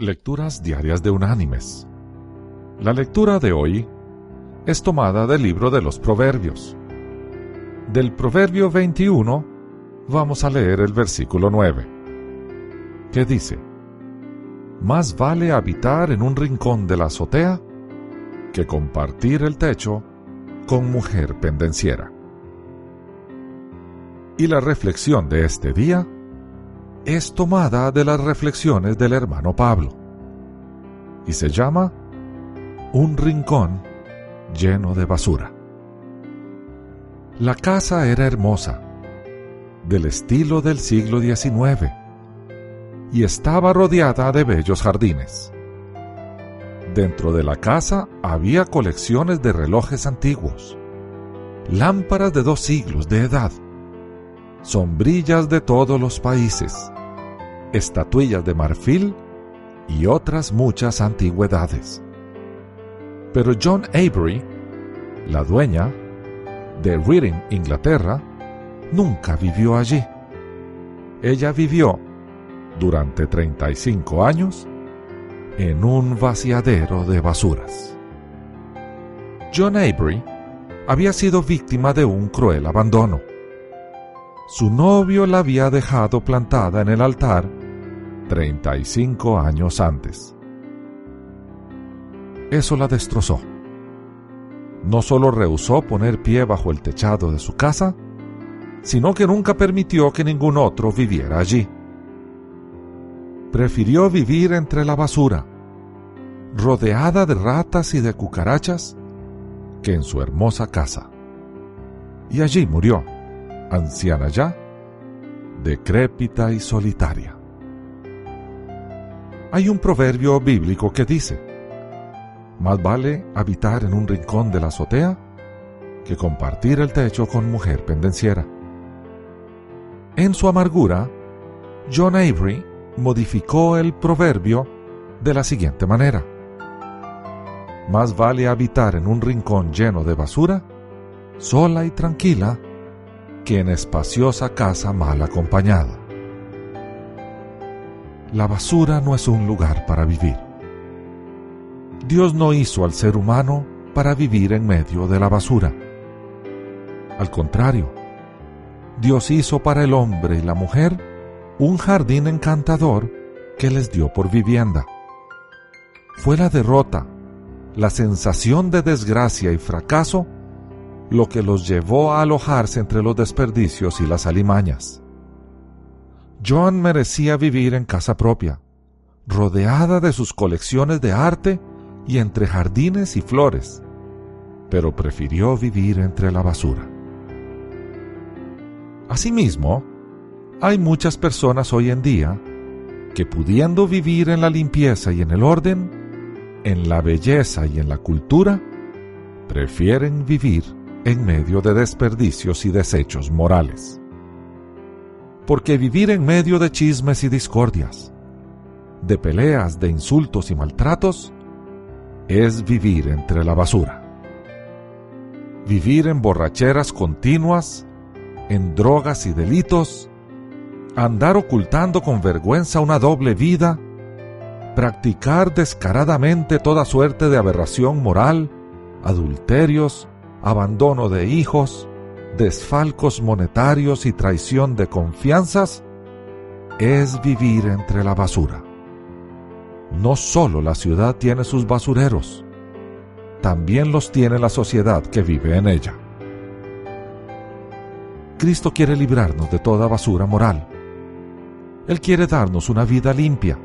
Lecturas Diarias de Unánimes. La lectura de hoy es tomada del libro de los Proverbios. Del Proverbio 21 vamos a leer el versículo 9, que dice, Más vale habitar en un rincón de la azotea que compartir el techo con mujer pendenciera. Y la reflexión de este día es tomada de las reflexiones del hermano Pablo y se llama Un rincón lleno de basura. La casa era hermosa, del estilo del siglo XIX, y estaba rodeada de bellos jardines. Dentro de la casa había colecciones de relojes antiguos, lámparas de dos siglos de edad, sombrillas de todos los países, estatuillas de marfil y otras muchas antigüedades. Pero John Avery, la dueña de Reading, Inglaterra, nunca vivió allí. Ella vivió durante 35 años en un vaciadero de basuras. John Avery había sido víctima de un cruel abandono. Su novio la había dejado plantada en el altar 35 años antes. Eso la destrozó. No solo rehusó poner pie bajo el techado de su casa, sino que nunca permitió que ningún otro viviera allí. Prefirió vivir entre la basura, rodeada de ratas y de cucarachas, que en su hermosa casa. Y allí murió, anciana ya, decrépita y solitaria. Hay un proverbio bíblico que dice, más vale habitar en un rincón de la azotea que compartir el techo con mujer pendenciera. En su amargura, John Avery modificó el proverbio de la siguiente manera. Más vale habitar en un rincón lleno de basura, sola y tranquila, que en espaciosa casa mal acompañada la basura no es un lugar para vivir. Dios no hizo al ser humano para vivir en medio de la basura. Al contrario, Dios hizo para el hombre y la mujer un jardín encantador que les dio por vivienda. Fue la derrota, la sensación de desgracia y fracaso lo que los llevó a alojarse entre los desperdicios y las alimañas. John merecía vivir en casa propia, rodeada de sus colecciones de arte y entre jardines y flores, pero prefirió vivir entre la basura. Asimismo, hay muchas personas hoy en día que pudiendo vivir en la limpieza y en el orden, en la belleza y en la cultura, prefieren vivir en medio de desperdicios y desechos morales porque vivir en medio de chismes y discordias, de peleas, de insultos y maltratos, es vivir entre la basura. Vivir en borracheras continuas, en drogas y delitos, andar ocultando con vergüenza una doble vida, practicar descaradamente toda suerte de aberración moral, adulterios, abandono de hijos, desfalcos monetarios y traición de confianzas es vivir entre la basura. No solo la ciudad tiene sus basureros, también los tiene la sociedad que vive en ella. Cristo quiere librarnos de toda basura moral. Él quiere darnos una vida limpia.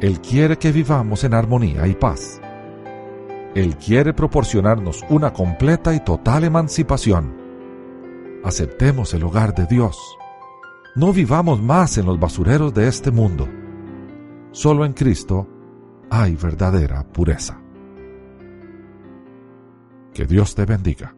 Él quiere que vivamos en armonía y paz. Él quiere proporcionarnos una completa y total emancipación aceptemos el hogar de Dios. No vivamos más en los basureros de este mundo. Solo en Cristo hay verdadera pureza. Que Dios te bendiga.